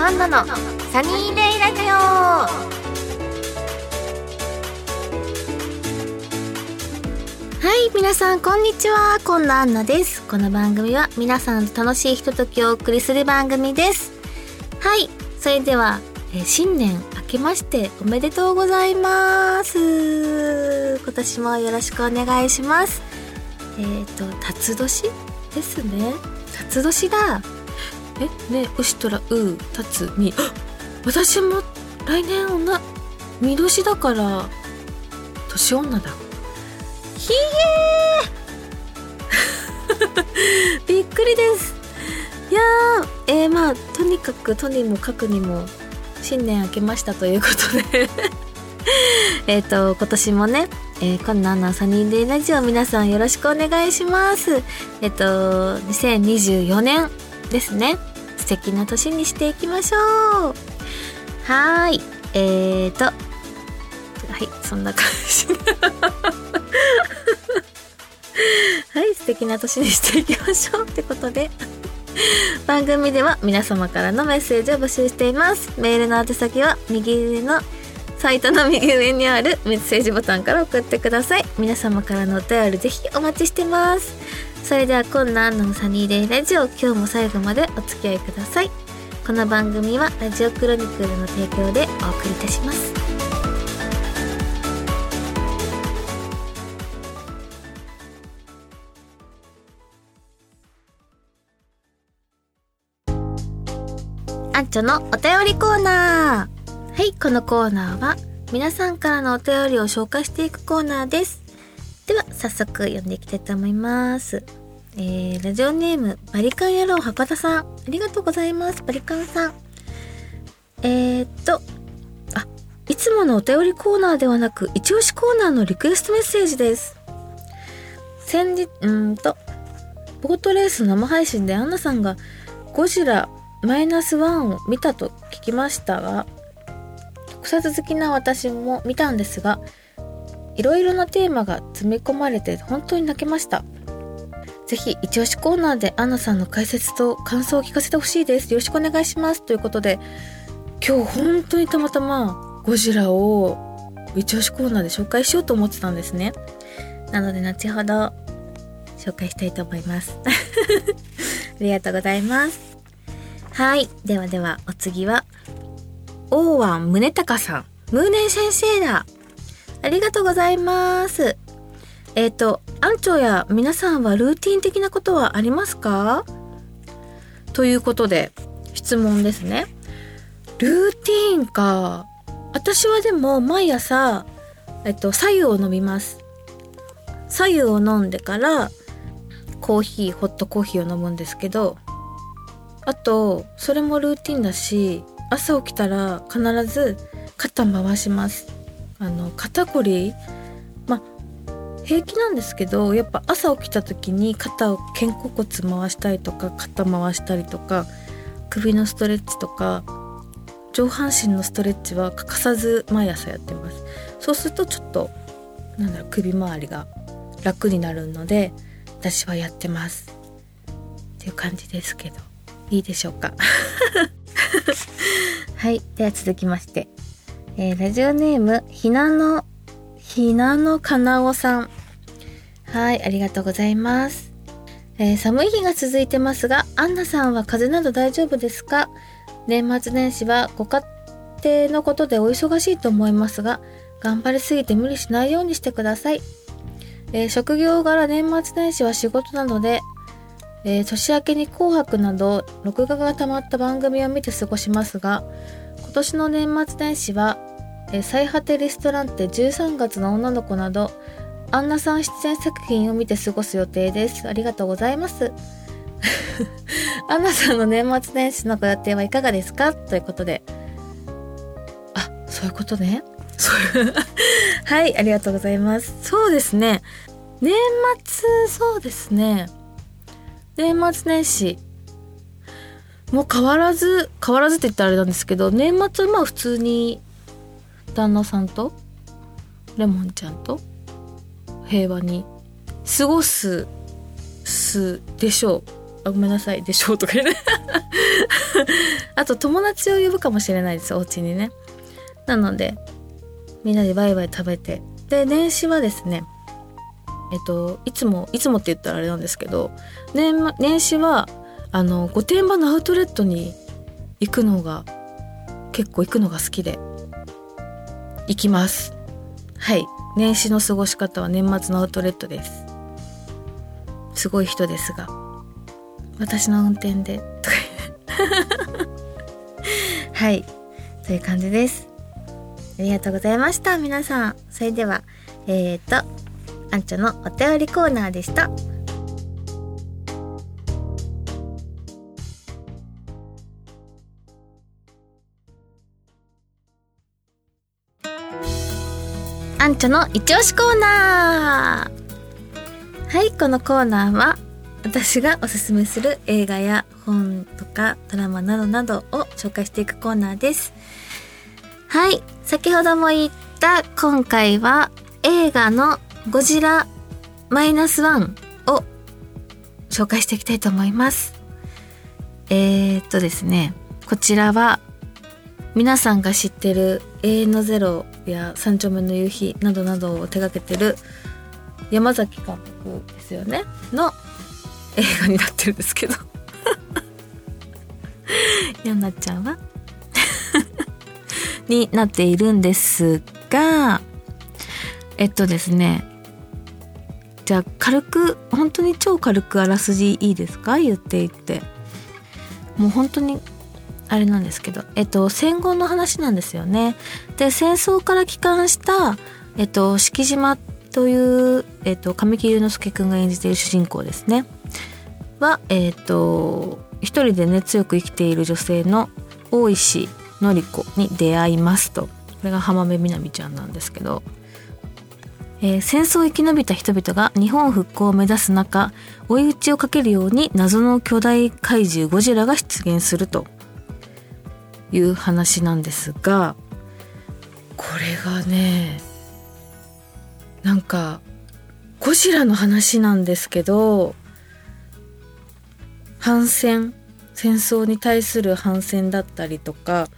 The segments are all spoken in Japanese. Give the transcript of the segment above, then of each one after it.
アンナのサニーデイラジオ。はい皆さんこんにちは。こんなアンナです。この番組は皆さんと楽しいひとときをお送りする番組です。はいそれでは、え新年明けましておめでとうございます。今年もよろしくお願いします。えっ、と辰年ですね。辰年だ。えね牛とらうたつみ。私も来年女見年だから年女だ。ひえー。びっくりです。いやーえー、まあとにかくとにもかくにも新年明けましたということで。えっと今年もねえー、こんなのサニーデイラジオ皆さんよろしくお願いします。えっと、2024年ですね。素敵な年にしていきましょう。はい。えーと、はい、そんな感じ。はい、素敵な年にしていきましょう。ってことで。番組では皆様からのメッセージを募集しています。メールの宛先は右上のサイトの右上にあるメッセージボタンから送ってください。皆様からのお便りぜひお待ちしてます。それではこんなのサニーデイラジオ今日も最後までお付き合いください。この番組はラジオクロニクルの提供でお送りいたします。アンチョのお便りコーナー。はい、このコーナーは皆さんからのお便りを紹介していくコーナーです。では、早速読んでいきたいと思います。えー、ラジオネーム、バリカン野郎博多さん。ありがとうございます、バリカンさん。えー、っと、あ、いつものお便りコーナーではなく、一押しコーナーのリクエストメッセージです。先日、うんと、ボートレース生配信でアンナさんがゴジラマイナスワンを見たと聞きましたが、特撮好きな私も見たんですが、いろいろなテーマが詰め込まれて本当に泣けました。ぜひ、一押しコーナーでアンナさんの解説と感想を聞かせてほしいです。よろしくお願いします。ということで、今日本当にたまたまゴジラを一押しコーナーで紹介しようと思ってたんですね。なので、後ほど紹介したいと思います。ありがとうございます。はい。ではでは、お次は、大湾宗隆さん。ムーネン先生だ。ありがとうございます。えっ、と、アンチョや皆さんはルーティン的なことはありますか？ということで、質問ですね。ルーティンか。私はでも毎朝、えっと、左右を飲みます。左右を飲んでから、コーヒー、ホットコーヒーを飲むんですけど、あと、それもルーティンだし、朝起きたら必ず肩回します。あの、肩こり、平気なんですけど、やっぱ朝起きた時に肩を肩甲骨回したりとか、肩回したりとか、首のストレッチとか、上半身のストレッチは欠かさず毎朝やってます。そうするとちょっと、なんだろう、首周りが楽になるので、私はやってます。っていう感じですけど。いいでしょうか？はい。では続きまして。えーラジオネーム、ひなの、ひなのかなおさん。はい。ありがとうございます。えー寒い日が続いてますが、アンナさんは風邪など大丈夫ですか？年末年始はご家庭のことでお忙しいと思いますが、頑張りすぎて無理しないようにしてください。えー職業柄年末年始は仕事なので、えー年明けに紅白など録画が溜まった番組を見て過ごしますが今年の年末年始は「えー最果てレストランテ13月の女の子」などアンナさん出演作品を見て過ごす予定です。ありがとうございます。アンナさんの年末年始のご予定はいかがですか？ということで。あそういうことね。はいありがとうございます。そうですね。年末そうですね。年末年始。もう変わらず変わらずって言ったらあれなんですけど年末はまあ普通に旦那さんとレモンちゃんと平和に過ごすすでしょう。あごめんなさいでしょうとか言うね。あと友達を呼ぶかもしれないですお家にね。なのでみんなでワイワイ食べて。で年始はですねえっといつもいつもって言ったらあれなんですけど年年始はあの御殿場のアウトレットに行くのが結構行くのが好きで行きます。はい。年始の過ごし方は年末のアウトレットです。すごい人ですが私の運転で はい。という感じです。ありがとうございました皆さん。それではえっ、ー、とあんちゃんのお便りコーナーでした。あんちゃんの一押しコーナーはいこのコーナーは私がおすすめする映画や本とかドラマなどなどを紹介していくコーナーですはい先ほども言った今回は映画のゴジラマイナスワンを紹介していきたいと思います。えー、っとですね、こちらは皆さんが知ってる永遠のゼロや三丁目の夕日などなどを手掛けてる山崎監督ですよね？の映画になってるんですけど。やんなっちゃんは？になっているんですがえっとですね。じゃあ軽く本当に超軽くあらすじいいですか？言っていって。もう本当にあれなんですけどえっと戦後の話なんですよね。で戦争から帰還したえっと敷島という、えっと、神木隆之介くんが演じている主人公ですね。はえっと一人でね強く生きている女性の大石典子に出会いますと。これが浜辺美波ちゃんなんですけど。えー、戦争を生き延びた人々が日本復興を目指す中追い打ちをかけるように謎の巨大怪獣ゴジラが出現すると。いう話なんですがこれがねなんかゴジラの話なんですけど反戦戦争に対する反戦だったりとか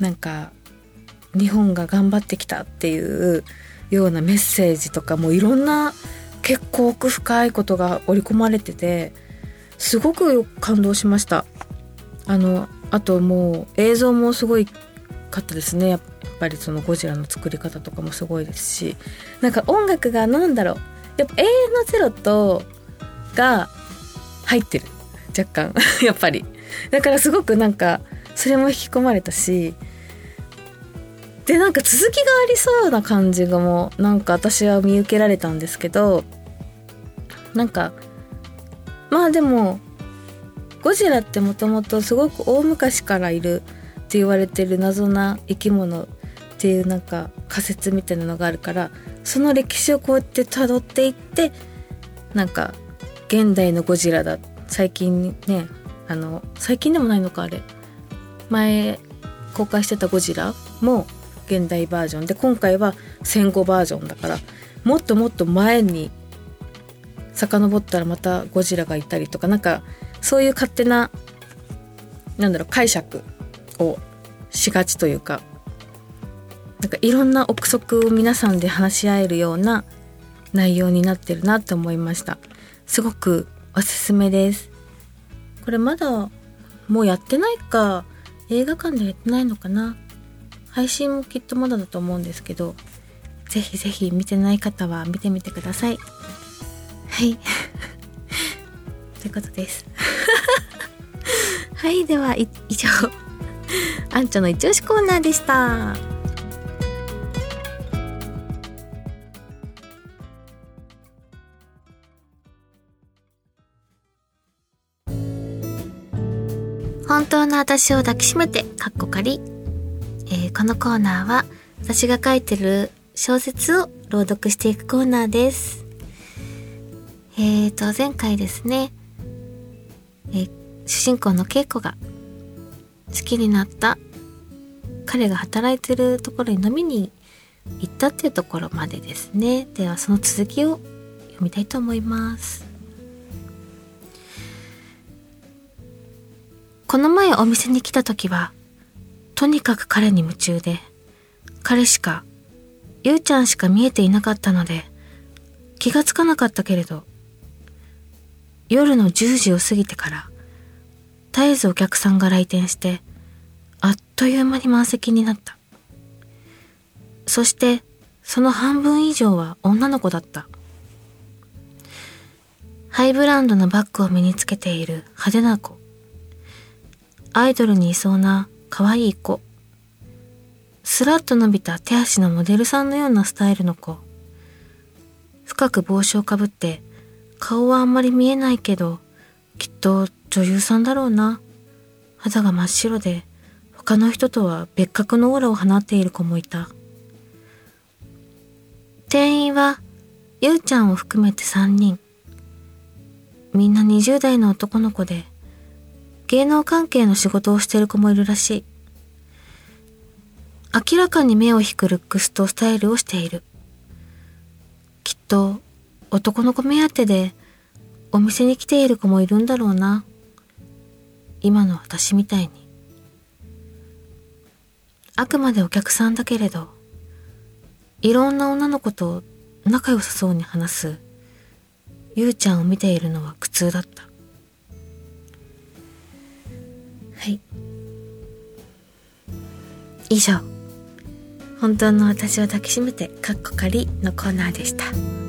なんか日本が頑張ってきたっていうようなメッセージとかもいろんな結構奥深いことが織り込まれててすごく感動しました。あのあともう映像もすごいかったですね。やっぱりそのゴジラの作り方とかもすごいですし。なんか音楽が何だろう。やっぱ永遠のゼロとが入ってる。若干。やっぱり。だからすごくなんかそれも引き込まれたし。でなんか続きがありそうな感じがもうなんか私は見受けられたんですけど。なんかまあでもゴジラってもともとすごく大昔からいるって言われてる謎な生き物っていうなんか仮説みたいなのがあるからその歴史をこうやって辿っていってなんか現代のゴジラだ。最近ねあの最近でもないのかあれ。前公開してたゴジラも現代バージョン。で今回は戦後バージョンだからもっともっと前に遡ったらまたゴジラがいたりとかなんかそういう勝手ななんだろう解釈をしがちというかなんかいろんな憶測を皆さんで話し合えるような内容になってるなって思いましたすごくおすすめですこれまだもうやってないか映画館でやってないのかな配信もきっとまだだと思うんですけど、ぜひぜひ見てない方は見てみてください。はい。ということです。はい、では以上、あんちゃんの一押しコーナーでした。本当の私を抱きしめて、かっこかり。えー、このコーナーは私が書いてる小説を朗読していくコーナーです。えーと、前回ですね、え、主人公の稽古が好きになった彼が働いてるところに飲みに行ったっていうところまでですね。ではその続きを読みたいと思います。この前お店に来た時は、とにかく彼に夢中で、彼しか、ゆうちゃんしか見えていなかったので、気がつかなかったけれど、夜の10時を過ぎてから、絶えずお客さんが来店して、あっという間に満席になった。そして、その半分以上は女の子だった。ハイブランドのバッグを身につけている派手な子。アイドルにいそうな可愛い子。スラッと伸びた手足のモデルさんのようなスタイルの子。深く帽子をかぶって、顔はあんまり見えないけど、きっと女優さんだろうな。肌が真っ白で、他の人とは別格のオーラを放っている子もいた。店員は、ゆうちゃんを含めて3人。みんな20代の男の子で、芸能関係の仕事をしている子もいるらしい。明らかに目を引くルックスとスタイルをしている。きっと男の子目当てでお店に来ている子もいるんだろうな。今の私みたいに。あくまでお客さんだけれど、いろんな女の子と仲良さそうに話す、ゆうちゃんを見ているのは苦痛だった。はい。以上。本当の私を抱きしめて、かっこかりのコーナーでした。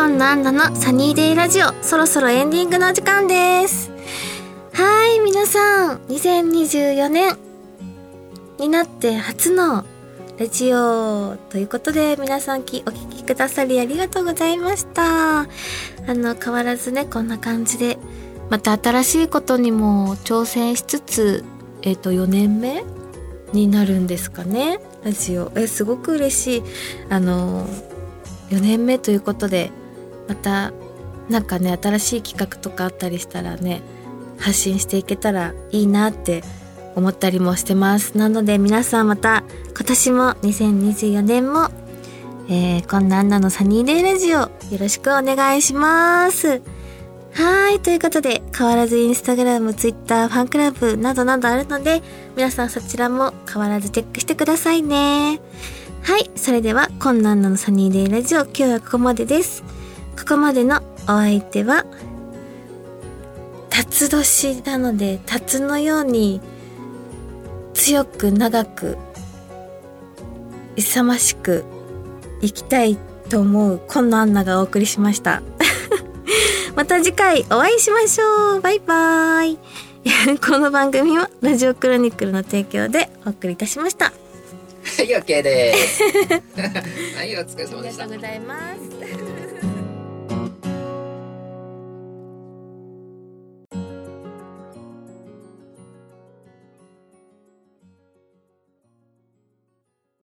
コンナンナのサニーデイラジオ、そろそろエンディングの時間です。はい、皆さん、2024年になって初のラジオということで皆さんお聴きくださりありがとうございました。あの、変わらずね、こんな感じで、また新しいことにも挑戦しつつ、えっ、ー、と、4年目になるんですかね、ラジオ。え、すごく嬉しい。あの、4年目ということで、また、なんかね、新しい企画とかあったりしたらね、発信していけたらいいなって思ったりもしてます。なので皆さんまた今年も2024年も、えー、こんなアンナのサニーデイラジオよろしくお願いします。はい。ということで、変わらずインスタグラム、ツイッター、ファンクラブなどなどあるので、皆さんそちらも変わらずチェックしてくださいね。はい。それでは、こんなのサニーデイラジオ、今日はここまでです。ここまでのお相手は、辰年なので、辰のように強く長く勇ましく生きたいと思う今野アンナがお送りしました。また次回お会いしましょう。バイバイ。この番組はラジオクロニクルの提供でお送りいたしました。はい OK です。はいお疲れ様でした。ありがとうございます